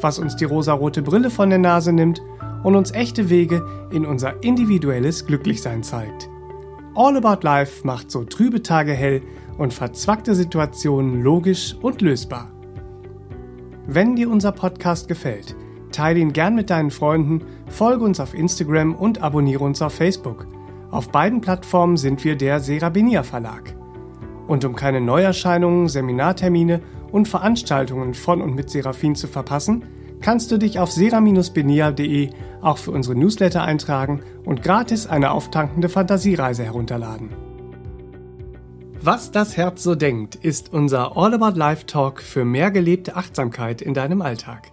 was uns die rosarote Brille von der Nase nimmt und uns echte Wege in unser individuelles Glücklichsein zeigt. All About Life macht so trübe Tage hell und verzwackte Situationen logisch und lösbar. Wenn dir unser Podcast gefällt, teile ihn gern mit deinen Freunden, folge uns auf Instagram und abonniere uns auf Facebook. Auf beiden Plattformen sind wir der Serabinia Verlag. Und um keine Neuerscheinungen, Seminartermine und Veranstaltungen von und mit Seraphin zu verpassen, kannst du dich auf sera-benia.de auch für unsere Newsletter eintragen und gratis eine auftankende Fantasiereise herunterladen. Was das Herz so denkt, ist unser All About Life Talk für mehr gelebte Achtsamkeit in deinem Alltag.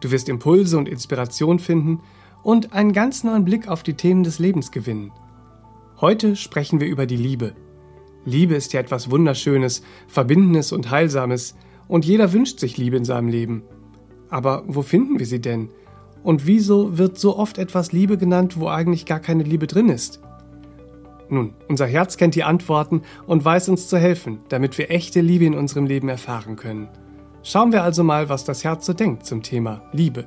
Du wirst Impulse und Inspiration finden und einen ganz neuen Blick auf die Themen des Lebens gewinnen. Heute sprechen wir über die Liebe. Liebe ist ja etwas Wunderschönes, Verbindendes und Heilsames, und jeder wünscht sich Liebe in seinem Leben. Aber wo finden wir sie denn? Und wieso wird so oft etwas Liebe genannt, wo eigentlich gar keine Liebe drin ist? Nun, unser Herz kennt die Antworten und weiß uns zu helfen, damit wir echte Liebe in unserem Leben erfahren können. Schauen wir also mal, was das Herz so denkt zum Thema Liebe.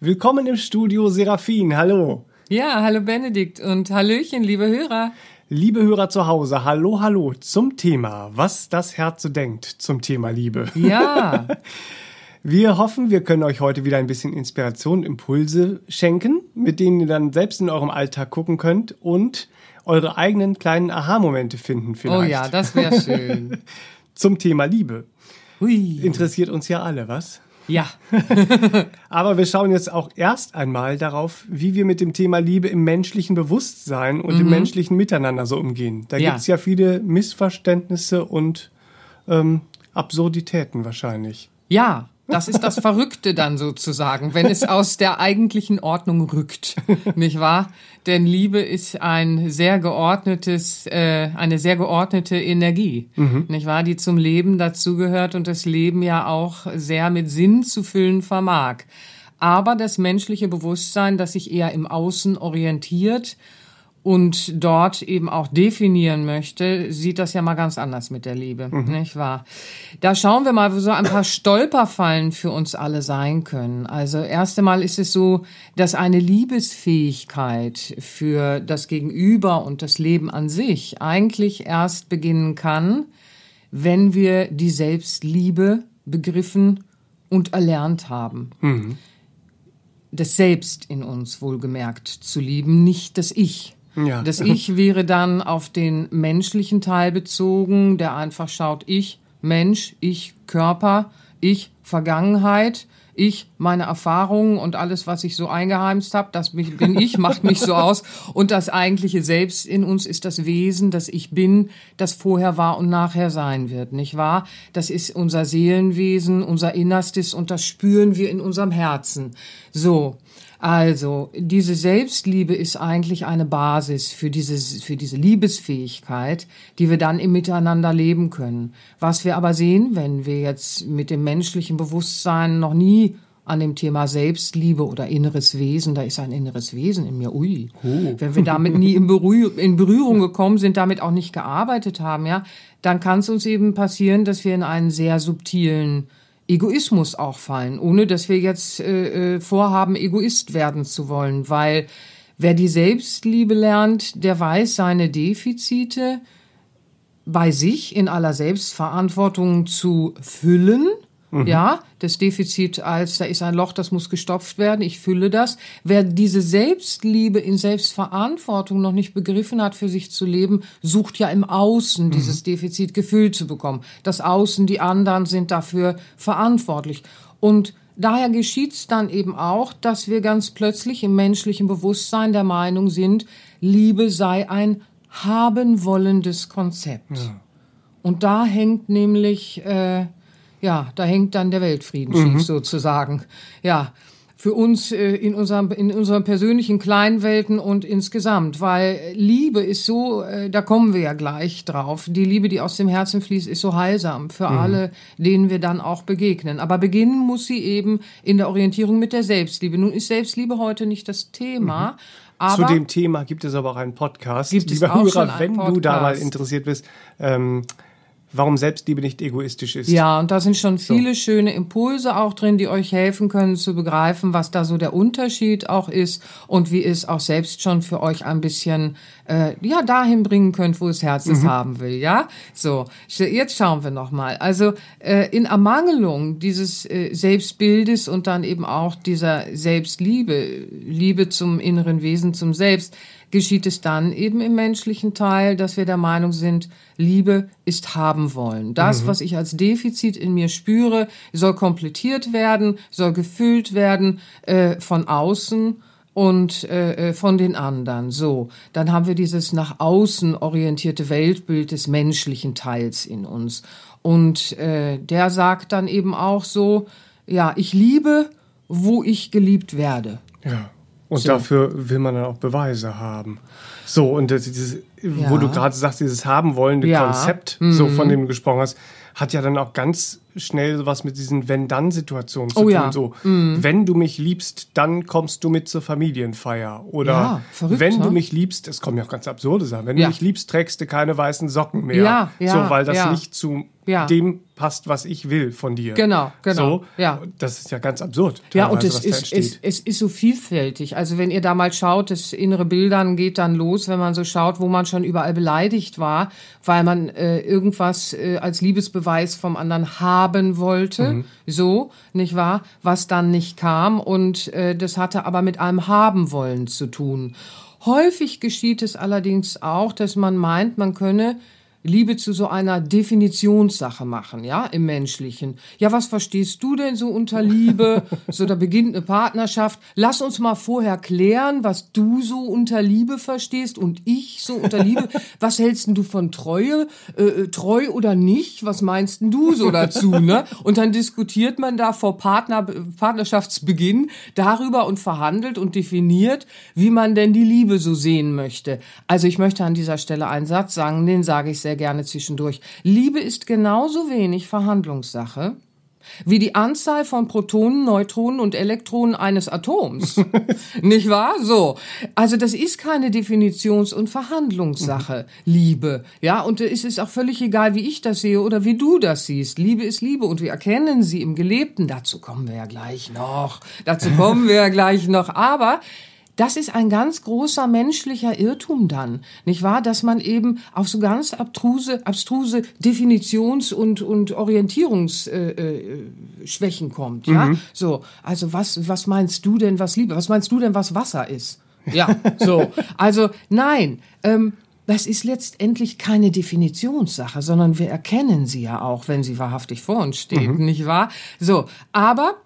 Willkommen im Studio Seraphin, hallo. Ja, hallo Benedikt und Hallöchen, liebe Hörer. Liebe Hörer zu Hause, hallo, hallo zum Thema, was das Herz so denkt zum Thema Liebe. Ja. Wir hoffen, wir können euch heute wieder ein bisschen Inspiration, Impulse schenken, mit denen ihr dann selbst in eurem Alltag gucken könnt und eure eigenen kleinen Aha-Momente finden vielleicht. Oh ja, das wäre schön. Zum Thema Liebe. Hui. Interessiert uns ja alle, was? Ja. Aber wir schauen jetzt auch erst einmal darauf, wie wir mit dem Thema Liebe im menschlichen Bewusstsein und mhm. im menschlichen Miteinander so umgehen. Da ja. gibt es ja viele Missverständnisse und ähm, Absurditäten wahrscheinlich. Ja, das ist das Verrückte dann sozusagen, wenn es aus der eigentlichen Ordnung rückt, nicht wahr? Denn Liebe ist ein sehr geordnetes, äh, eine sehr geordnete Energie, mhm. nicht wahr? Die zum Leben dazugehört und das Leben ja auch sehr mit Sinn zu füllen vermag. Aber das menschliche Bewusstsein, das sich eher im Außen orientiert, und dort eben auch definieren möchte, sieht das ja mal ganz anders mit der Liebe, mhm. nicht wahr? Da schauen wir mal, wo so ein paar Stolperfallen für uns alle sein können. Also erst einmal ist es so, dass eine Liebesfähigkeit für das Gegenüber und das Leben an sich eigentlich erst beginnen kann, wenn wir die Selbstliebe begriffen und erlernt haben. Mhm. Das Selbst in uns wohlgemerkt zu lieben, nicht das Ich. Ja. Das Ich wäre dann auf den menschlichen Teil bezogen, der einfach schaut, ich Mensch, ich Körper, ich Vergangenheit, ich meine Erfahrungen und alles, was ich so eingeheimst habe, das bin ich, macht mich so aus. Und das eigentliche Selbst in uns ist das Wesen, das ich bin, das vorher war und nachher sein wird, nicht wahr? Das ist unser Seelenwesen, unser Innerstes und das spüren wir in unserem Herzen. So. Also, diese Selbstliebe ist eigentlich eine Basis für diese, für diese Liebesfähigkeit, die wir dann im Miteinander leben können. Was wir aber sehen, wenn wir jetzt mit dem menschlichen Bewusstsein noch nie an dem Thema Selbstliebe oder inneres Wesen, da ist ein inneres Wesen in mir, ui. Oh. Wenn wir damit nie in, Berühr in Berührung gekommen sind, damit auch nicht gearbeitet haben, ja, dann kann es uns eben passieren, dass wir in einen sehr subtilen Egoismus auch fallen, ohne dass wir jetzt äh, äh, vorhaben, Egoist werden zu wollen, weil wer die Selbstliebe lernt, der weiß seine Defizite bei sich in aller Selbstverantwortung zu füllen Mhm. Ja, das Defizit als, da ist ein Loch, das muss gestopft werden, ich fülle das. Wer diese Selbstliebe in Selbstverantwortung noch nicht begriffen hat, für sich zu leben, sucht ja im Außen mhm. dieses Defizit gefüllt zu bekommen. Das Außen, die anderen sind dafür verantwortlich. Und daher geschieht es dann eben auch, dass wir ganz plötzlich im menschlichen Bewusstsein der Meinung sind, Liebe sei ein haben wollendes Konzept. Ja. Und da hängt nämlich äh, ja, da hängt dann der Weltfrieden schief sozusagen. Ja, für uns äh, in, unserem, in unseren persönlichen Kleinwelten und insgesamt, weil Liebe ist so, äh, da kommen wir ja gleich drauf, die Liebe, die aus dem Herzen fließt, ist so heilsam für alle, denen wir dann auch begegnen. Aber beginnen muss sie eben in der Orientierung mit der Selbstliebe. Nun ist Selbstliebe heute nicht das Thema. Aber Zu dem Thema gibt es aber auch einen Podcast. Gibt es Lieber auch Hörer, schon einen wenn du da mal Podcast. interessiert bist, ähm, warum Selbstliebe nicht egoistisch ist. Ja, und da sind schon viele schöne Impulse auch drin, die euch helfen können zu begreifen, was da so der Unterschied auch ist und wie es auch selbst schon für euch ein bisschen äh, ja dahin bringen könnt, wo das Herz es haben will. Ja, so jetzt schauen wir noch mal. Also äh, in Ermangelung dieses äh, Selbstbildes und dann eben auch dieser Selbstliebe, Liebe zum inneren Wesen, zum Selbst geschieht es dann eben im menschlichen Teil, dass wir der Meinung sind, Liebe ist haben wollen. Das, was ich als Defizit in mir spüre, soll komplettiert werden, soll gefüllt werden äh, von außen und äh, äh, von den anderen. So, dann haben wir dieses nach außen orientierte Weltbild des menschlichen Teils in uns. Und äh, der sagt dann eben auch so, ja, ich liebe, wo ich geliebt werde. Ja. Und So. dafür will man dann auch Beweise haben. So, und das, dieses, wo Ja. du gerade sagst, dieses haben wollende Ja. Mhm. Konzept, so von dem du gesprochen hast, hat ja dann auch ganz schnell sowas mit diesen Wenn-Dann-Situationen zu Oh tun. ja. So, wenn du mich liebst, dann kommst du mit zur Familienfeier. Oder Ja, verrückt, wenn du ne? mich liebst, es kommen ja auch ganz absurde Sachen, wenn Ja. du mich liebst, trägst du keine weißen Socken mehr. Ja, ja, so, weil das ja. nicht zu Ja. dem passt, was ich will von dir. Genau, genau, So, ja. Das ist ja ganz absurd. Ja, und es was ist, es, es ist so vielfältig. Also wenn ihr da mal schaut, das innere Bildern geht dann los, wenn man so schaut, wo man schon überall beleidigt war, weil man äh, irgendwas äh, als Liebesbeweis vom anderen haben wollte, so, nicht wahr? Was dann nicht kam und äh, das hatte aber mit einem haben wollen zu tun. Häufig geschieht es allerdings auch, dass man meint, man könne Liebe zu so einer Definitionssache machen, ja, im Menschlichen. Ja, was verstehst du denn so unter Liebe? So, da beginnt eine Partnerschaft. Lass uns mal vorher klären, was du so unter Liebe verstehst und ich so unter Liebe. Was hältst denn du von Treue? Äh, äh, treu oder nicht? Was meinst denn du so dazu, ne? Und dann diskutiert man da vor Partner, Partnerschaftsbeginn darüber und verhandelt und definiert, wie man denn die Liebe so sehen möchte. Also ich möchte an dieser Stelle einen Satz sagen, den sage ich sehr gerne zwischendurch. Liebe ist genauso wenig Verhandlungssache wie die Anzahl von Protonen, Neutronen und Elektronen eines Atoms. Nicht wahr? So. Also das ist keine Definitions- und Verhandlungssache, Liebe. Ja, und es ist auch völlig egal, wie ich das sehe oder wie du das siehst. Liebe ist Liebe und wir erkennen sie im Gelebten. Dazu kommen wir ja gleich noch. Dazu kommen wir ja gleich noch. Aber das ist ein ganz großer menschlicher Irrtum dann, nicht wahr? Dass man eben auf so ganz abstruse, abstruse Definitions- und, und Orientierungsschwächen äh, äh, kommt, ja? So, also was, was meinst du denn, was Liebe, was meinst du denn, was Wasser ist? Ja, so. Also, nein, ähm, das ist letztendlich keine Definitionssache, sondern wir erkennen sie ja auch, wenn sie wahrhaftig vor uns steht, nicht wahr? So, aber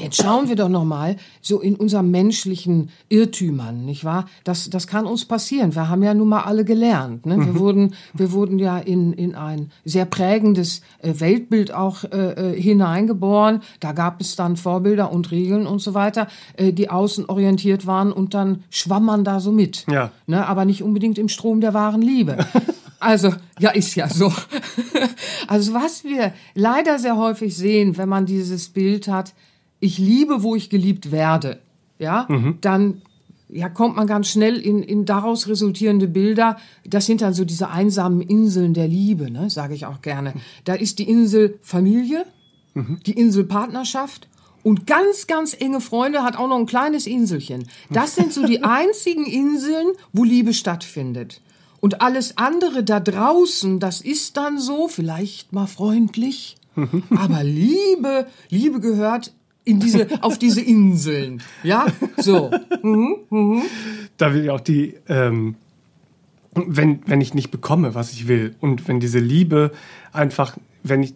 Jetzt schauen wir doch noch mal so in unserem menschlichen Irrtümern, nicht wahr? Das, das kann uns passieren. Wir haben ja nun mal alle gelernt. Ne? Wir wurden, wir wurden ja in, in ein sehr prägendes äh, Weltbild auch äh, äh, hineingeboren. Da gab es dann Vorbilder und Regeln und so weiter, äh, die außenorientiert waren und dann schwamm man da so mit. Ja. Ne? Aber nicht unbedingt im Strom der wahren Liebe. Also, ja, ist ja so. Also, was wir leider sehr häufig sehen, wenn man dieses Bild hat, ich liebe, wo ich geliebt werde, ja, dann ja, kommt man ganz schnell in, in daraus resultierende Bilder. Das sind dann so diese einsamen Inseln der Liebe, ne, sage ich auch gerne. Da ist die Insel Familie, die Insel Partnerschaft und ganz, ganz enge Freunde hat auch noch ein kleines Inselchen. Das sind so die einzigen Inseln, wo Liebe stattfindet. Und alles andere da draußen, das ist dann so, vielleicht mal freundlich, aber Liebe, Liebe gehört in diese, auf diese Inseln. Ja, so. da will ich auch die, ähm, wenn, wenn ich nicht bekomme, was ich will, und wenn diese Liebe einfach, wenn ich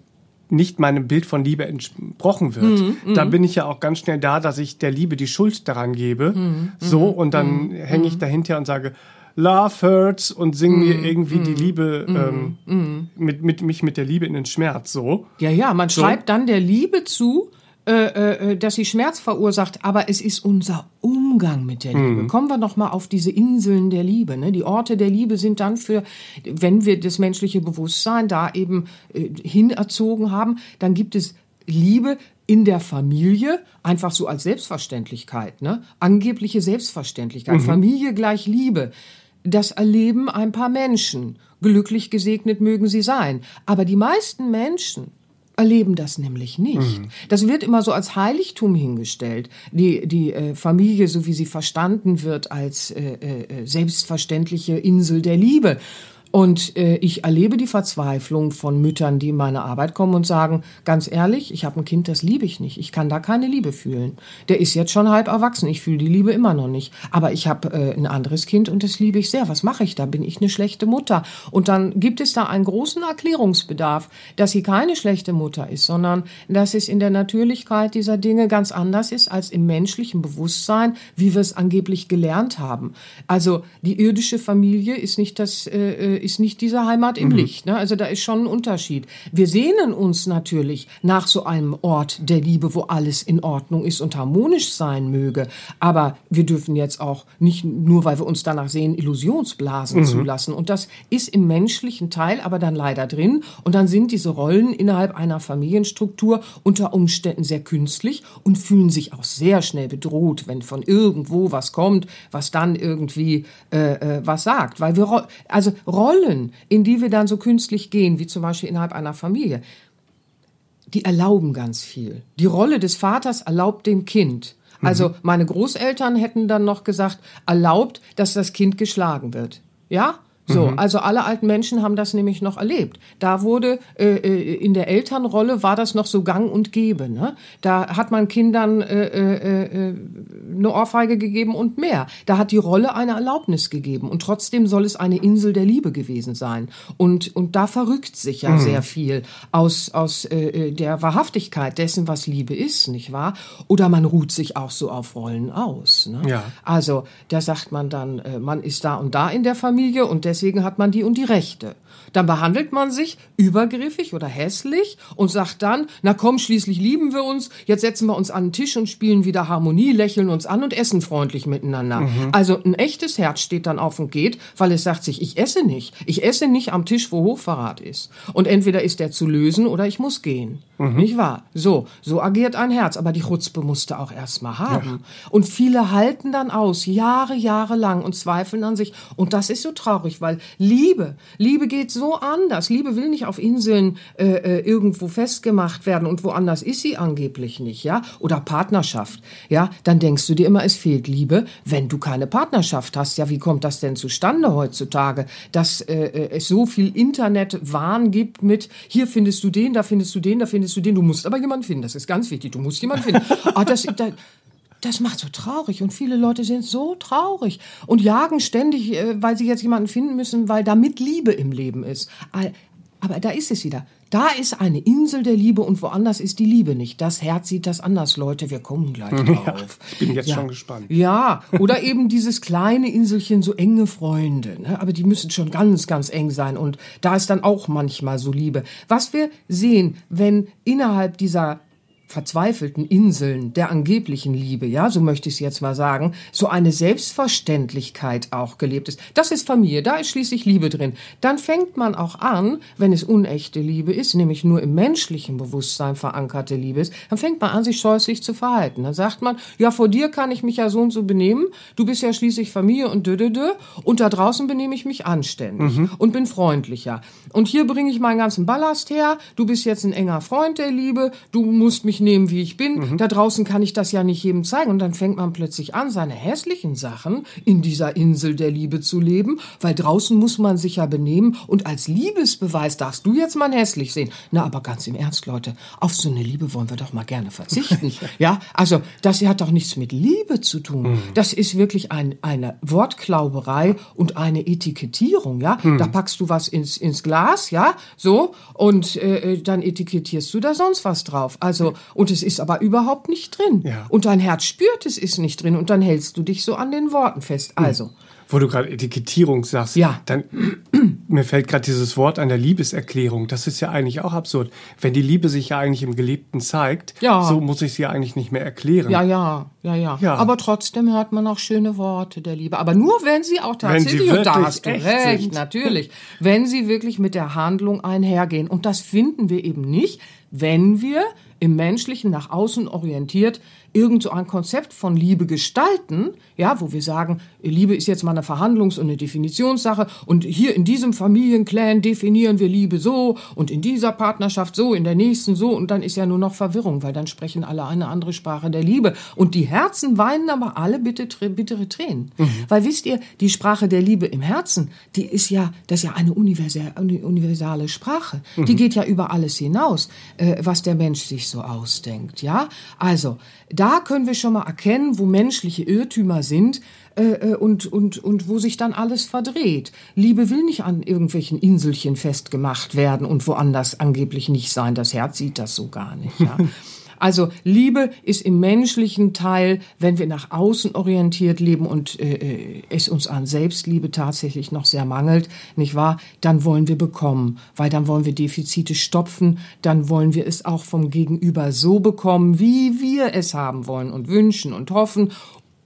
nicht meinem Bild von Liebe entsprochen wird, Mhm, dann bin ich ja auch ganz schnell da, dass ich der Liebe die Schuld daran gebe. Mhm, so, und dann hänge ich dahinter und sage, Love Hurts und sing mir mm, irgendwie mm, die Liebe, mm, ähm, mit, mit mich mit der Liebe in den Schmerz, so. Ja, ja, man so. schreibt dann der Liebe zu, äh, äh, äh, dass sie Schmerz verursacht, aber es ist unser Umgang mit der Liebe. Mhm. Kommen wir noch mal auf diese Inseln der Liebe. Ne? Die Orte der Liebe sind dann für, wenn wir das menschliche Bewusstsein da eben äh, hinerzogen haben, dann gibt es Liebe in der Familie einfach so als Selbstverständlichkeit, ne? Angebliche Selbstverständlichkeit. Mhm. Familie gleich Liebe. Das erleben ein paar Menschen. Glücklich gesegnet mögen sie sein. Aber die meisten Menschen erleben das nämlich nicht. Mhm. Das wird immer so als Heiligtum hingestellt. Die, die äh, Familie, so wie sie verstanden wird, als äh, äh, selbstverständliche Insel der Liebe. Und äh, ich erlebe die Verzweiflung von Müttern, die in meine Arbeit kommen und sagen, ganz ehrlich, ich habe ein Kind, das liebe ich nicht. Ich kann da keine Liebe fühlen. Der ist jetzt schon halb erwachsen. Ich fühle die Liebe immer noch nicht. Aber ich habe äh, ein anderes Kind und das liebe ich sehr. Was mache ich da? Bin ich eine schlechte Mutter? Und dann gibt es da einen großen Erklärungsbedarf, dass sie keine schlechte Mutter ist, sondern dass es in der Natürlichkeit dieser Dinge ganz anders ist als im menschlichen Bewusstsein, wie wir es angeblich gelernt haben. Also die irdische Familie ist nicht das äh, ist nicht diese Heimat im mhm. Licht. Ne? Also da ist schon ein Unterschied. Wir sehnen uns natürlich nach so einem Ort der Liebe, wo alles in Ordnung ist und harmonisch sein möge. Aber wir dürfen jetzt auch nicht nur, weil wir uns danach sehen, Illusionsblasen mhm. zulassen. Und das ist im menschlichen Teil aber dann leider drin. Und dann sind diese Rollen innerhalb einer Familienstruktur unter Umständen sehr künstlich und fühlen sich auch sehr schnell bedroht, wenn von irgendwo was kommt, was dann irgendwie äh, äh, was sagt. Weil wir, also Rollen Rollen, in die wir dann so künstlich gehen, wie zum Beispiel innerhalb einer Familie, die erlauben ganz viel. Die Rolle des Vaters erlaubt dem Kind. Also mhm. meine Großeltern hätten dann noch gesagt, erlaubt, dass das Kind geschlagen wird. Ja? So, mhm. also alle alten Menschen haben das nämlich noch erlebt. Da wurde äh, äh, in der Elternrolle war das noch so Gang und Gäbe. Ne? Da hat man Kindern äh, äh, äh, eine Ohrfeige gegeben und mehr. Da hat die Rolle eine Erlaubnis gegeben und trotzdem soll es eine Insel der Liebe gewesen sein. Und und da verrückt sich ja mhm. sehr viel aus aus äh, äh, der Wahrhaftigkeit dessen, was Liebe ist, nicht wahr? Oder man ruht sich auch so auf Rollen aus. Ne? Ja. Also da sagt man dann, äh, man ist da und da in der Familie und der deswegen hat man die und die Rechte. Dann behandelt man sich übergriffig oder hässlich und sagt dann, na komm, schließlich lieben wir uns, jetzt setzen wir uns an den Tisch und spielen wieder Harmonie, lächeln uns an und essen freundlich miteinander. Mhm. Also ein echtes Herz steht dann auf und geht, weil es sagt sich, ich esse nicht. Ich esse nicht am Tisch, wo Hochverrat ist. Und entweder ist der zu lösen oder ich muss gehen. Mhm. Nicht wahr? So, so agiert ein Herz. Aber die Chutzpe musste auch erstmal haben. Ja. Und viele halten dann aus, Jahre, Jahre lang und zweifeln an sich. Und das ist so traurig, weil Liebe, Liebe geht so anders. Liebe will nicht auf Inseln äh, äh, irgendwo festgemacht werden und woanders ist sie angeblich nicht, ja? Oder Partnerschaft, ja? Dann denkst du dir immer, es fehlt Liebe, wenn du keine Partnerschaft hast. Ja, wie kommt das denn zustande heutzutage, dass äh, äh es so viel Internetwahn gibt mit hier findest du den, da findest du den, da findest du den. Du musst aber jemanden finden. Das ist ganz wichtig. Du musst jemanden finden. ah, das, da, das macht so traurig und viele Leute sind so traurig und jagen ständig, äh, weil sie jetzt jemanden finden müssen, weil damit Liebe im Leben ist. Aber da ist es wieder. Da ist eine Insel der Liebe und woanders ist die Liebe nicht. Das Herz sieht das anders, Leute. Wir kommen gleich drauf. Ja, ich bin jetzt ja. schon gespannt. Ja, oder eben dieses kleine Inselchen, so enge Freunde. Ne? Aber die müssen schon ganz, ganz eng sein. Und da ist dann auch manchmal so Liebe. Was wir sehen, wenn innerhalb dieser verzweifelten Inseln der angeblichen Liebe, ja, so möchte ich es jetzt mal sagen, so eine Selbstverständlichkeit auch gelebt ist. Das ist Familie, da ist schließlich Liebe drin. Dann fängt man auch an, wenn es unechte Liebe ist, nämlich nur im menschlichen Bewusstsein verankerte Liebe ist, dann fängt man an, sich scheußlich zu verhalten. Dann sagt man, ja, vor dir kann ich mich ja so und so benehmen, du bist ja schließlich Familie und dödödö, und da draußen benehme ich mich anständig mhm. und bin freundlicher. Und hier bringe ich meinen ganzen Ballast her, du bist jetzt ein enger Freund der Liebe, du musst mich nehmen, wie ich bin. Mhm. Da draußen kann ich das ja nicht jedem zeigen. Und dann fängt man plötzlich an, seine hässlichen Sachen in dieser Insel der Liebe zu leben, weil draußen muss man sich ja benehmen. Und als Liebesbeweis darfst du jetzt mal hässlich sehen. Na, aber ganz im Ernst, Leute, auf so eine Liebe wollen wir doch mal gerne verzichten. ja, also das hat doch nichts mit Liebe zu tun. Mhm. Das ist wirklich ein, eine Wortklauberei und eine Etikettierung. Ja, mhm. da packst du was ins, ins Glas, ja, so, und äh, äh dann etikettierst du da sonst was drauf. Also, und es ist aber überhaupt nicht drin. Ja. Und dein Herz spürt, es ist nicht drin und dann hältst du dich so an den Worten fest. Hm. Also. Wo du gerade Etikettierung sagst, Ja. dann mir fällt gerade dieses Wort an der Liebeserklärung. Das ist ja eigentlich auch absurd. Wenn die Liebe sich ja eigentlich im Geliebten zeigt, Ja. so muss ich sie ja eigentlich nicht mehr erklären. Ja, ja, ja, ja, Ja. Aber trotzdem hört man auch schöne Worte der Liebe. Aber nur, wenn sie auch tatsächlich, und da hast du echt recht, sind. natürlich, wenn sie wirklich mit der Handlung einhergehen. Und das finden wir eben nicht, wenn wir im Menschlichen nach außen orientiert irgend so ein Konzept von Liebe gestalten, ja, wo wir sagen, Liebe ist jetzt mal eine Verhandlungs- und eine Definitionssache und hier in diesem Familienclan definieren wir Liebe so und in dieser Partnerschaft so, in der nächsten so und dann ist ja nur noch Verwirrung, weil dann sprechen alle eine andere Sprache der Liebe und die Herzen weinen aber alle bitte, bittere Tränen. Weil wisst ihr, die Sprache der Liebe im Herzen, die ist ja, das ist ja eine universelle, universale Sprache. Die geht ja über alles hinaus, äh, was der Mensch sich so ausdenkt, ja? Also, da können wir schon mal erkennen, wo menschliche Irrtümer sind, äh, äh, und, und, und wo sich dann alles verdreht. Liebe will nicht an irgendwelchen Inselchen festgemacht werden und woanders angeblich nicht sein. Das Herz sieht das so gar nicht. Ja. Also Liebe ist im menschlichen Teil, wenn wir nach außen orientiert leben und äh, äh, es uns an Selbstliebe tatsächlich noch sehr mangelt, nicht wahr? Dann wollen wir bekommen, weil dann wollen wir Defizite stopfen, dann wollen wir es auch vom Gegenüber so bekommen, wie wir es haben wollen und wünschen und hoffen.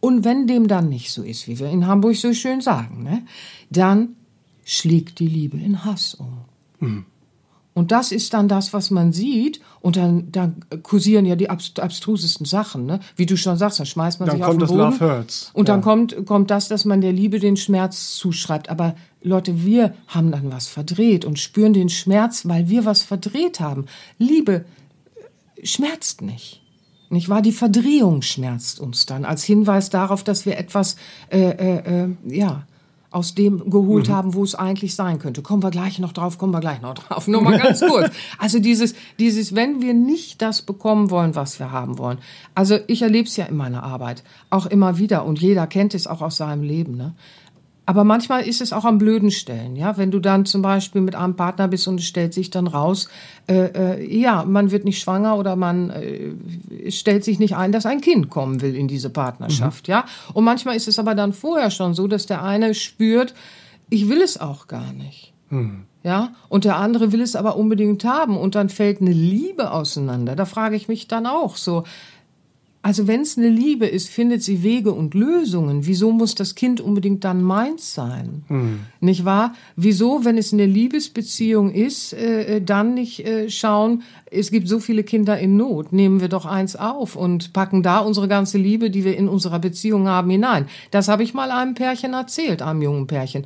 Und wenn dem dann nicht so ist, wie wir in Hamburg so schön sagen, ne, dann schlägt die Liebe in Hass um. Und das ist dann das, was man sieht. Und dann, dann kursieren ja die abst- abstrusesten Sachen, ne? Wie du schon sagst, dann schmeißt man Dann sich auf den das Boden. Love Hurts. Und dann Ja. kommt, kommt das, dass man der Liebe den Schmerz zuschreibt. Aber Leute, wir haben dann was verdreht und spüren den Schmerz, weil wir was verdreht haben. Liebe äh, schmerzt nicht. Nicht wahr? Die Verdrehung schmerzt uns dann als Hinweis darauf, dass wir etwas, äh, äh, äh, ja, aus dem geholt haben, wo es eigentlich sein könnte. Kommen wir gleich noch drauf, kommen wir gleich noch drauf. Nur mal ganz kurz. Also dieses, dieses, wenn wir nicht das bekommen wollen, was wir haben wollen. Also ich erlebe es ja in meiner Arbeit, auch immer wieder und jeder kennt es auch aus seinem Leben. Ne? Aber manchmal ist es auch an blöden Stellen, ja. Wenn du dann zum Beispiel mit einem Partner bist und es stellt sich dann raus, äh, äh, ja, man wird nicht schwanger oder man äh, stellt sich nicht ein, dass ein Kind kommen will in diese Partnerschaft, ja. Und manchmal ist es aber dann vorher schon so, dass der eine spürt, ich will es auch gar nicht. Ja, und der andere will es aber unbedingt haben und dann fällt eine Liebe auseinander. Da frage ich mich dann auch so, also wenn es eine Liebe ist, findet sie Wege und Lösungen. Wieso muss das Kind unbedingt dann meins sein? Nicht wahr? Wieso, wenn es eine Liebesbeziehung ist, äh, äh, dann nicht äh, schauen, es gibt so viele Kinder in Not, nehmen wir doch eins auf und packen da unsere ganze Liebe, die wir in unserer Beziehung haben, hinein. Das habe ich mal einem Pärchen erzählt, einem jungen Pärchen.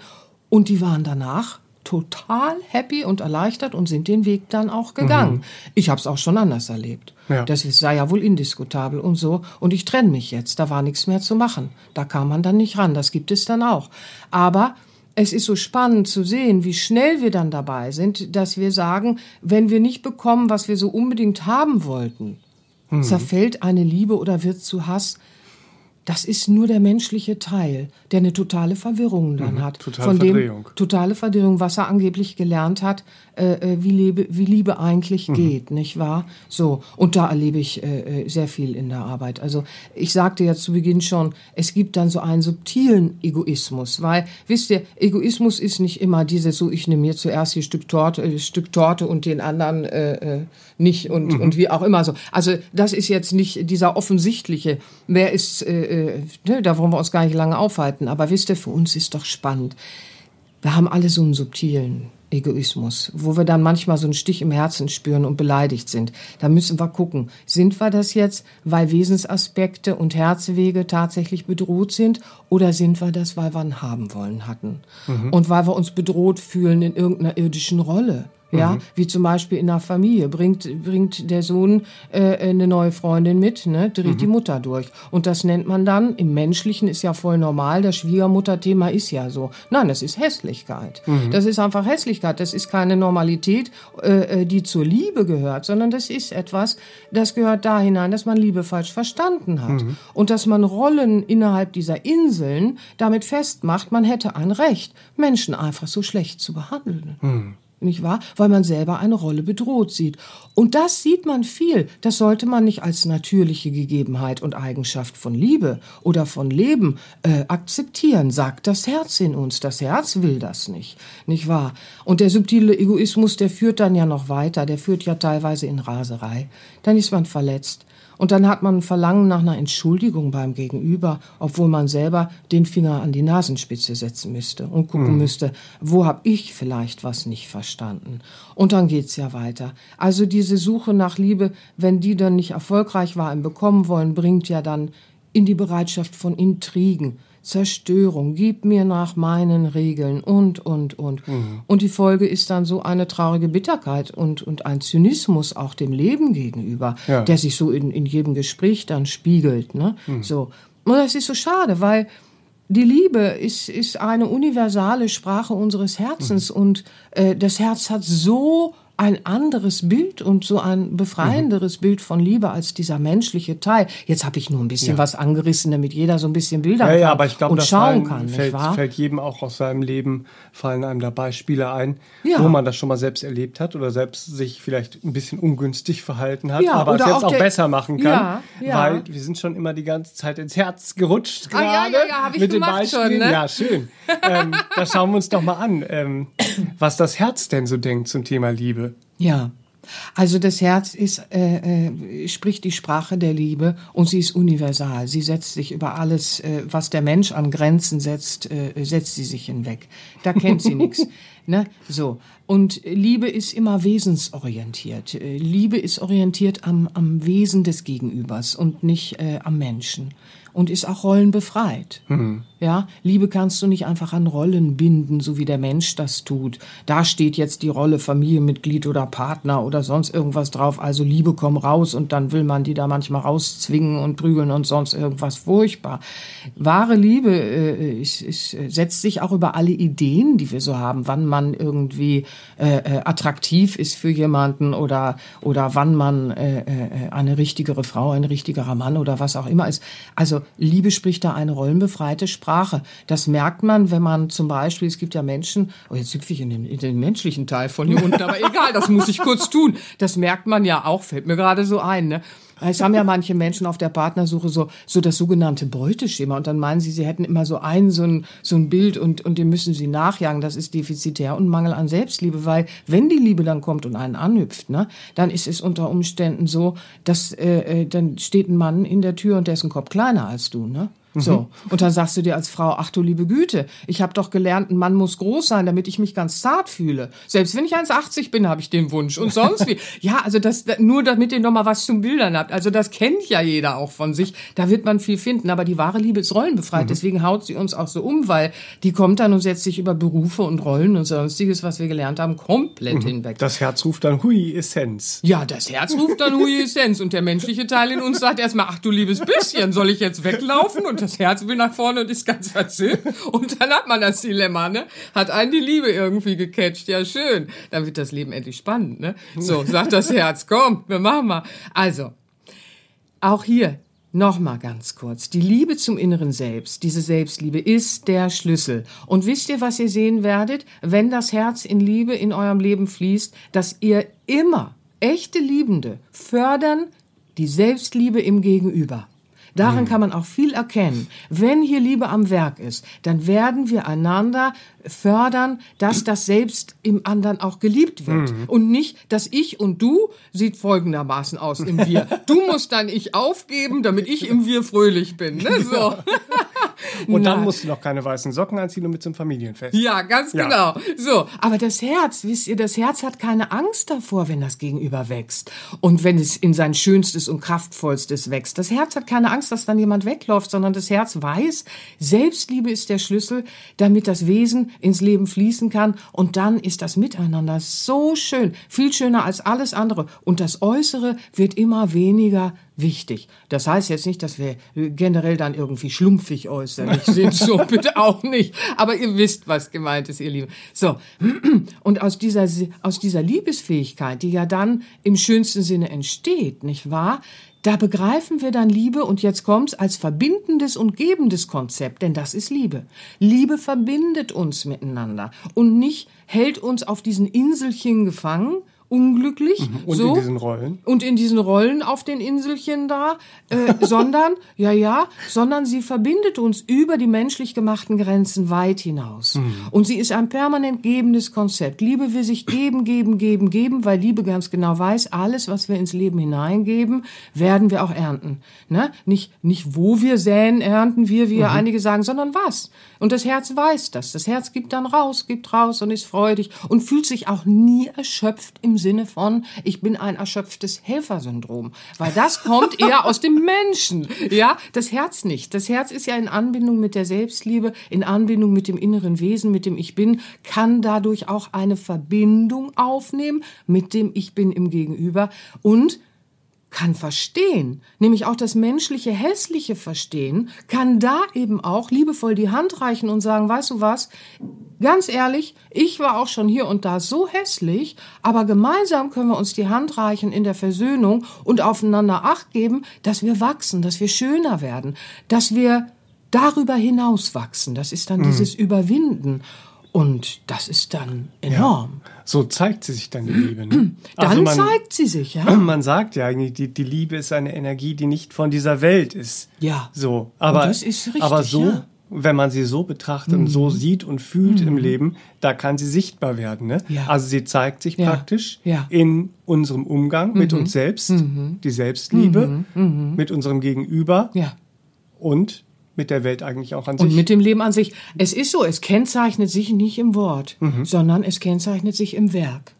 Und die waren danach total happy und erleichtert und sind den Weg dann auch gegangen. Ich habe es auch schon anders erlebt. Ja. Das sei ja wohl indiskutabel und so. Und ich trenne mich jetzt. Da war nichts mehr zu machen. Da kam man dann nicht ran. Das gibt es dann auch. Aber es ist so spannend zu sehen, wie schnell wir dann dabei sind, dass wir sagen, wenn wir nicht bekommen, was wir so unbedingt haben wollten, zerfällt eine Liebe oder wird zu Hass. Das ist nur der menschliche Teil, der eine totale Verwirrung dann hat. totale Von dem, Verdrehung. totale Verdrehung, was er angeblich gelernt hat, äh, äh, wie, Liebe, wie Liebe eigentlich geht, nicht wahr? So, und da erlebe ich äh, äh, sehr viel in der Arbeit. Also ich sagte ja zu Beginn schon, es gibt dann so einen subtilen Egoismus, weil, wisst ihr, Egoismus ist nicht immer dieses so, ich nehme mir zuerst hier Stück Torte, äh, Stück Torte und den anderen äh, nicht und, und wie auch immer so. Also das ist jetzt nicht dieser offensichtliche, wer ist, äh, ne, da wollen wir uns gar nicht lange aufhalten, aber wisst ihr, für uns ist doch spannend. Wir haben alle so einen subtilen Egoismus, wo wir dann manchmal so einen Stich im Herzen spüren und beleidigt sind. Da müssen wir gucken, sind wir das jetzt, weil Wesensaspekte und Herzwege tatsächlich bedroht sind oder sind wir das, weil wir einen haben wollen hatten und weil wir uns bedroht fühlen in irgendeiner irdischen Rolle? Ja, wie zum Beispiel in einer Familie bringt bringt der Sohn äh, eine neue Freundin mit, ne, dreht die Mutter durch und das nennt man dann im Menschlichen ist ja voll normal. Das Schwiegermutterthema ist ja so. Nein, das ist Hässlichkeit. Das ist einfach Hässlichkeit. Das ist keine Normalität, äh, äh, die zur Liebe gehört, sondern das ist etwas, das gehört da hinein, dass man Liebe falsch verstanden hat und dass man Rollen innerhalb dieser Inseln damit festmacht, man hätte ein Recht, Menschen einfach so schlecht zu behandeln. Nicht wahr? Weil man selber eine Rolle bedroht sieht. Und das sieht man viel. Das sollte man nicht als natürliche Gegebenheit und Eigenschaft von Liebe oder von Leben äh, akzeptieren, sagt das Herz in uns. Das Herz will das nicht, nicht wahr? Und der subtile Egoismus, der führt dann ja noch weiter, der führt ja teilweise in Raserei. Dann ist man verletzt. Und dann hat man ein Verlangen nach einer Entschuldigung beim Gegenüber, obwohl man selber den Finger an die Nasenspitze setzen müsste und gucken mhm. müsste, wo habe ich vielleicht was nicht verstanden. Und dann geht's ja weiter. Also diese Suche nach Liebe, wenn die dann nicht erfolgreich war im Bekommen wollen, bringt ja dann in die Bereitschaft von Intrigen, Zerstörung, gib mir nach meinen Regeln und, und, und. Mhm. Und die Folge ist dann so eine traurige Bitterkeit und, und ein Zynismus auch dem Leben gegenüber, ja. der sich so in, in jedem Gespräch dann spiegelt. Ne? Mhm. So. Und das ist so schade, weil die Liebe ist, ist eine universale Sprache unseres Herzens mhm. und äh, das Herz hat so ein anderes Bild und so ein befreienderes mhm. Bild von Liebe als dieser menschliche Teil. Jetzt habe ich nur ein bisschen ja. was angerissen, damit jeder so ein bisschen Bilder ja, ja, aber ich glaube, und schauen kann. Fällt, fällt jedem auch aus seinem Leben, fallen einem da Beispiele ein, ja. wo man das schon mal selbst erlebt hat oder selbst sich vielleicht ein bisschen ungünstig verhalten hat, aber es jetzt auch, auch besser machen kann, ja, ja. weil wir sind schon immer die ganze Zeit ins Herz gerutscht gerade ah, ja, ja, ja, ich mit den Beispielen. Schon, ne? Ja, schön. ähm, da schauen wir uns doch mal an, ähm, was das Herz denn so denkt zum Thema Liebe. Ja. Also das Herz ist, äh, äh, spricht die Sprache der Liebe und sie ist universal. Sie setzt sich über alles, äh, was der Mensch an Grenzen setzt, äh, setzt sie sich hinweg. Da kennt sie nichts. Ne? So. Und Liebe ist immer wesensorientiert. Äh, Liebe ist orientiert am, am Wesen des Gegenübers und nicht äh, am Menschen und ist auch rollenbefreit. Mhm. Ja, Liebe kannst du nicht einfach an Rollen binden, so wie der Mensch das tut. Da steht jetzt die Rolle Familienmitglied oder Partner oder sonst irgendwas drauf. Also Liebe komm raus und dann will man die da manchmal rauszwingen und prügeln und sonst irgendwas furchtbar. Wahre Liebe äh, ist, ist, setzt sich auch über alle Ideen, die wir so haben, wann man irgendwie äh, äh attraktiv ist für jemanden oder oder wann man äh, äh, eine richtigere Frau, ein richtigerer Mann oder was auch immer ist. Also Liebe spricht da eine rollenbefreite Sprache Sprache. Das merkt man, wenn man zum Beispiel, es gibt ja Menschen, oh jetzt hüpfe ich in den, in den menschlichen Teil von hier unten, aber egal, das muss ich kurz tun. Das merkt man ja auch, fällt mir gerade so ein. Ne? Es haben ja manche Menschen auf der Partnersuche so, so das sogenannte Beuteschema und dann meinen sie, sie hätten immer so ein, so ein, so ein Bild und, und dem müssen sie nachjagen. Das ist defizitär und Mangel an Selbstliebe, weil wenn die Liebe dann kommt und einen anhüpft, ne, dann ist es unter Umständen so, dass äh, äh dann steht ein Mann in der Tür und ein Kopf kleiner als du, ne? So. Mhm. Und dann sagst du dir als Frau, ach du liebe Güte, ich habe doch gelernt, ein Mann muss groß sein, damit ich mich ganz zart fühle. Selbst wenn ich 1,80 bin, habe ich den Wunsch. Und sonst wie. Ja, also das, nur damit ihr noch mal was zum Bildern habt. Also das kennt ja jeder auch von sich. Da wird man viel finden. Aber die wahre Liebe ist rollenbefreit. Mhm. Deswegen haut sie uns auch so um, weil die kommt dann und setzt sich über Berufe und Rollen und sonstiges, was wir gelernt haben, komplett mhm. hinweg. Das Herz ruft dann Hui Essenz. Ja, das Herz ruft dann Hui Essenz. Und der menschliche Teil in uns sagt erstmal, ach du liebes bisschen, soll ich jetzt weglaufen? Und das Herz will nach vorne und ist ganz verzückt. Und dann hat man das Dilemma, ne? Hat einen die Liebe irgendwie gecatcht. Ja, schön. Dann wird das Leben endlich spannend, ne? So, sagt das Herz, komm, wir machen mal. Also, auch hier, Nochmal ganz kurz. Die Liebe zum inneren Selbst, diese Selbstliebe ist der Schlüssel. Und wisst ihr, was ihr sehen werdet? Wenn das Herz in Liebe in eurem Leben fließt, dass ihr immer echte Liebende fördern die Selbstliebe im Gegenüber. Daran mhm. kann man auch viel erkennen. Wenn hier Liebe am Werk ist, dann werden wir einander fördern, dass das selbst im anderen auch geliebt wird. Mhm. Und nicht, dass ich und du sieht folgendermaßen aus im Wir. Du musst dein Ich aufgeben, damit ich im Wir fröhlich bin. Ne? So. Und dann musst du noch keine weißen Socken anziehen und mit zum Familienfest. Ja, ganz ja. genau. So, aber das Herz, wisst ihr, das Herz hat keine Angst davor, wenn das Gegenüber wächst und wenn es in sein schönstes und kraftvollstes wächst. Das Herz hat keine Angst, dass dann jemand wegläuft, sondern das Herz weiß, Selbstliebe ist der Schlüssel, damit das Wesen ins Leben fließen kann und dann ist das Miteinander so schön, viel schöner als alles andere und das Äußere wird immer weniger wichtig. Das heißt jetzt nicht, dass wir generell dann irgendwie schlumpfig äußerlich sind, so bitte auch nicht. Aber ihr wisst, was gemeint ist, ihr Lieben. So. Und aus dieser, aus dieser Liebesfähigkeit, die ja dann im schönsten Sinne entsteht, nicht wahr? da begreifen wir dann Liebe und jetzt kommt's als verbindendes und gebendes Konzept, denn das ist Liebe. Liebe verbindet uns miteinander und nicht hält uns auf diesen Inselchen gefangen, unglücklich. Mhm. Und so, in diesen Rollen. Und in diesen Rollen auf den Inselchen da, äh, sondern, ja, ja, sondern sie verbindet uns über die menschlich gemachten Grenzen weit hinaus. Mhm. Und sie ist ein permanent gebendes Konzept. Liebe will sich geben, geben, geben, geben, weil Liebe ganz genau weiß, alles, was wir ins Leben hineingeben, werden wir auch ernten. Ne? Nicht, nicht wo wir säen, ernten wir, wie ja einige sagen, sondern was. Und das Herz weiß das. Das Herz gibt dann raus, gibt raus und ist freudig und fühlt sich auch nie erschöpft im Sinne von, ich bin ein erschöpftes Helfersyndrom. Weil das kommt eher aus dem Menschen. Ja, das Herz nicht. Das Herz ist ja in Anbindung mit der Selbstliebe, in Anbindung mit dem inneren Wesen, mit dem Ich Bin, kann dadurch auch eine Verbindung aufnehmen mit dem Ich Bin im Gegenüber und kann verstehen, nämlich auch das menschliche, hässliche Verstehen, kann da eben auch liebevoll die Hand reichen und sagen, weißt du was, ganz ehrlich, ich war auch schon hier und da so hässlich, aber gemeinsam können wir uns die Hand reichen in der Versöhnung und aufeinander Acht geben, dass wir wachsen, dass wir schöner werden, dass wir darüber hinaus wachsen. Das ist dann dieses Überwinden. Und das ist dann enorm. So zeigt sie sich dann die Liebe. Ne? Dann Also man, zeigt sie sich, ja. Man sagt ja eigentlich, die, die Liebe ist eine Energie, die nicht von dieser Welt ist. Ja. So, aber, Und das ist richtig, aber so, ja. wenn man sie so betrachtet und so sieht und fühlt im Leben, da kann sie sichtbar werden. Ne? Ja. Also sie zeigt sich Ja. praktisch Ja. in unserem Umgang mit uns selbst, die Selbstliebe, mit unserem Gegenüber Ja. und mit der Welt eigentlich auch an Und sich. mit dem Leben an sich. Es ist so, es kennzeichnet sich nicht im Wort, Mhm. sondern es kennzeichnet sich im Werk.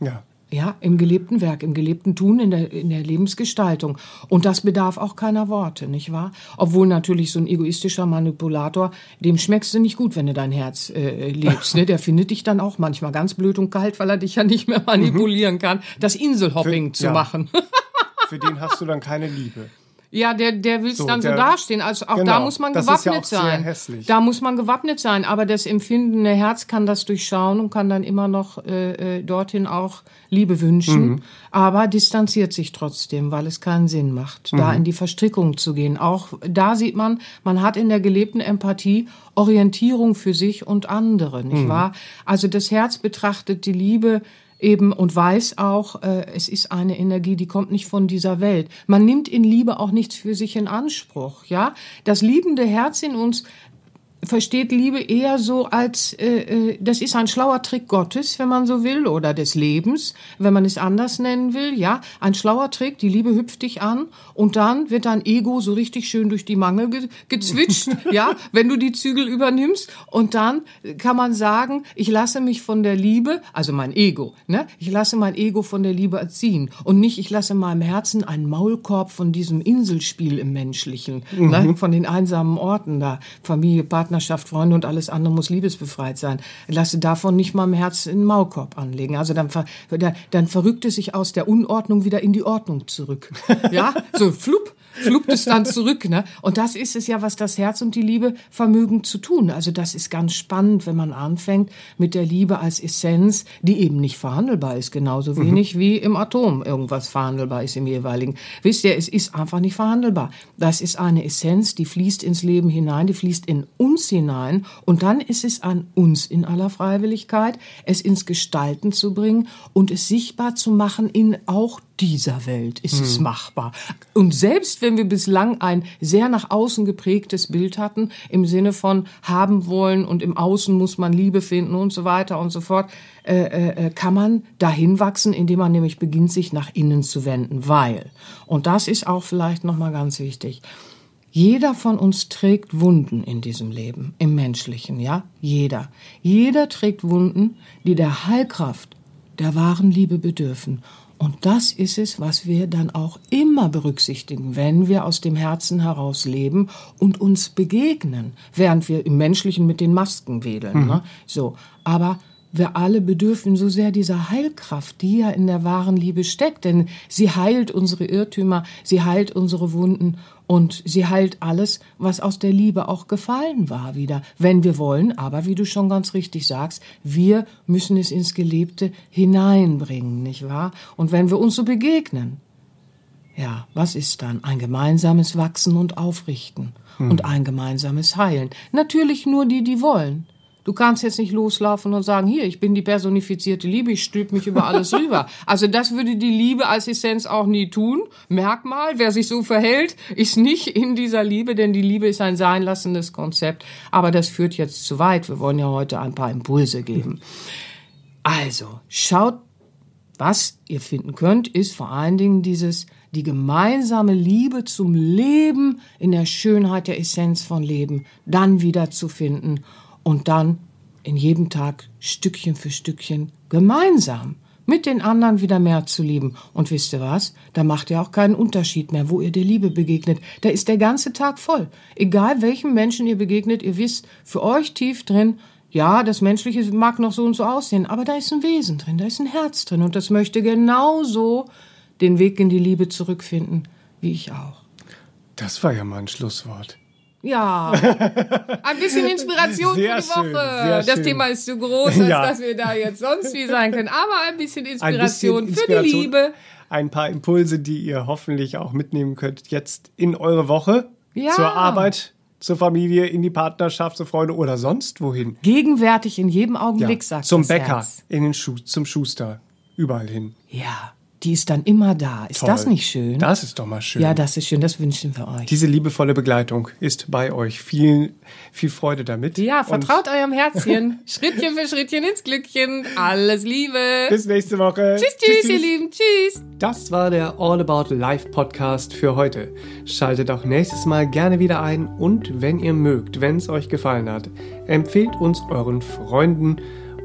ja. Ja, im gelebten Werk, im gelebten Tun, in der, in der Lebensgestaltung. Und das bedarf auch keiner Worte, nicht wahr? Obwohl natürlich so ein egoistischer Manipulator, dem schmeckst du nicht gut, wenn du dein Herz äh, lebst. Ne? Der findet dich dann auch manchmal ganz blöd und kalt, weil er dich ja nicht mehr manipulieren kann, das Inselhopping Für- zu ja. machen. Für den hast du dann keine Liebe. Ja, der, der will es So, dann so der- dastehen. Also auch da Genau, muss man das ist ja gewappnet auch sehr sein. hässlich. Da muss man gewappnet sein. Aber das empfindende Herz kann das durchschauen und kann dann immer noch äh, äh, dorthin auch Liebe wünschen. Mhm. Aber distanziert sich trotzdem, weil es keinen Sinn macht, da Mhm. in die Verstrickung zu gehen. Auch da sieht man, man hat in der gelebten Empathie Orientierung für sich und andere, nicht Mhm. wahr? Also das Herz betrachtet die Liebe eben und weiß auch, äh, es ist eine Energie, die kommt nicht von dieser Welt. Man nimmt in Liebe auch nichts für sich in Anspruch, ja? Das liebende Herz in uns versteht Liebe eher so als, äh, äh, das ist ein schlauer Trick Gottes, wenn man so will, oder des Lebens, wenn man es anders nennen will, ja, ein schlauer Trick, die Liebe hüpft dich an und dann wird dein Ego so richtig schön durch die Mangel ge gezwitscht, ja, wenn du die Zügel übernimmst. Und dann kann man sagen, ich lasse mich von der Liebe, also mein Ego, ne, ich lasse mein Ego von der Liebe erziehen und nicht, ich lasse meinem Herzen einen Maulkorb von diesem Inselspiel im Menschlichen, ne, von den einsamen Orten da, Familie, Partnerschaft, Freunde und alles andere muss liebesbefreit sein. Lasse davon nicht mal im Herz in den Maulkorb anlegen. Also dann, dann, dann verrückt es sich aus der Unordnung wieder in die Ordnung zurück. Ja, so flupp dann zurück, ne? Und das ist es ja, was das Herz und die Liebe vermögen zu tun. Also das ist ganz spannend, wenn man anfängt mit der Liebe als Essenz, die eben nicht verhandelbar ist, genauso wenig wie im Atom irgendwas verhandelbar ist im jeweiligen. Wisst ihr, es ist einfach nicht verhandelbar. Das ist eine Essenz, die fließt ins Leben hinein, die fließt in uns hinein und dann ist es an uns in aller Freiwilligkeit, es ins Gestalten zu bringen und es sichtbar zu machen in auch dieser Welt ist es machbar. Und selbst wenn wir bislang ein sehr nach außen geprägtes Bild hatten, im Sinne von haben wollen und im Außen muss man Liebe finden und so weiter und so fort, äh, äh, kann man dahin wachsen, indem man nämlich beginnt, sich nach innen zu wenden. Weil, und das ist auch vielleicht nochmal ganz wichtig, jeder von uns trägt Wunden in diesem Leben, im menschlichen, ja? Jeder. Jeder trägt Wunden, die der Heilkraft der wahren Liebe bedürfen. Und das ist es, was wir dann auch immer berücksichtigen, wenn wir aus dem Herzen heraus leben und uns begegnen, während wir im Menschlichen mit den Masken wedeln. Ne? So, aber wir alle bedürfen so sehr dieser Heilkraft, die ja in der wahren Liebe steckt, denn sie heilt unsere Irrtümer, sie heilt unsere Wunden und sie heilt alles, was aus der Liebe auch gefallen war wieder, wenn wir wollen. Aber wie du schon ganz richtig sagst, wir müssen es ins Gelebte hineinbringen, nicht wahr? Und wenn wir uns so begegnen, Ja, was ist dann? Ein gemeinsames Wachsen und Aufrichten hm. und ein gemeinsames Heilen. Natürlich nur die, die wollen. Du kannst jetzt nicht loslaufen und sagen, hier, ich bin die personifizierte Liebe, ich stülp mich über alles rüber. Also das würde die Liebe als Essenz auch nie tun. Merkmal, wer sich so verhält, ist nicht in dieser Liebe, denn die Liebe ist ein seinlassendes Konzept. Aber das führt jetzt zu weit. Wir wollen ja heute ein paar Impulse geben. Also, schaut, was ihr finden könnt, ist vor allen Dingen dieses, die gemeinsame Liebe zum Leben in der Schönheit der Essenz von Leben dann wieder zu finden und dann in jedem Tag Stückchen für Stückchen gemeinsam mit den anderen wieder mehr zu lieben. Und wisst ihr was? Da macht ihr auch keinen Unterschied mehr, wo ihr der Liebe begegnet. Da ist der ganze Tag voll. Egal welchem Menschen ihr begegnet, ihr wisst für euch tief drin, ja, das Menschliche mag noch so und so aussehen, aber da ist ein Wesen drin, da ist ein Herz drin und das möchte genauso den Weg in die Liebe zurückfinden, wie ich auch. Das war ja mal ein Schlusswort. Ja, ein bisschen Inspiration sehr für die Woche. Schön, das schön. Thema ist zu groß, als ja. dass wir da jetzt sonst wie sein können. Aber ein bisschen Inspiration, ein bisschen Inspiration für die Liebe. Ein paar Impulse, die ihr hoffentlich auch mitnehmen könnt jetzt in eure Woche ja. zur Arbeit, zur Familie, in die Partnerschaft, zur Freunde oder sonst wohin. Gegenwärtig in jedem Augenblick, ja. sagt Zum Bäcker, Herz. in den Schuh, zum Schuster, überall hin. Ja die ist dann immer da. Ist Toll. das nicht schön? Das ist doch mal schön. Ja, das ist schön. Das wünschen wir euch. Diese liebevolle Begleitung ist bei euch. Viel, viel Freude damit. Ja, vertraut Und eurem Herzchen. Schrittchen für Schrittchen ins Glückchen. Alles Liebe. Bis nächste Woche. Tschüss, tschüss, tschüss, ihr Lieben. Tschüss. Das war der All About Life Podcast für heute. Schaltet auch nächstes Mal gerne wieder ein. Und wenn ihr mögt, wenn es euch gefallen hat, empfehlt uns euren Freunden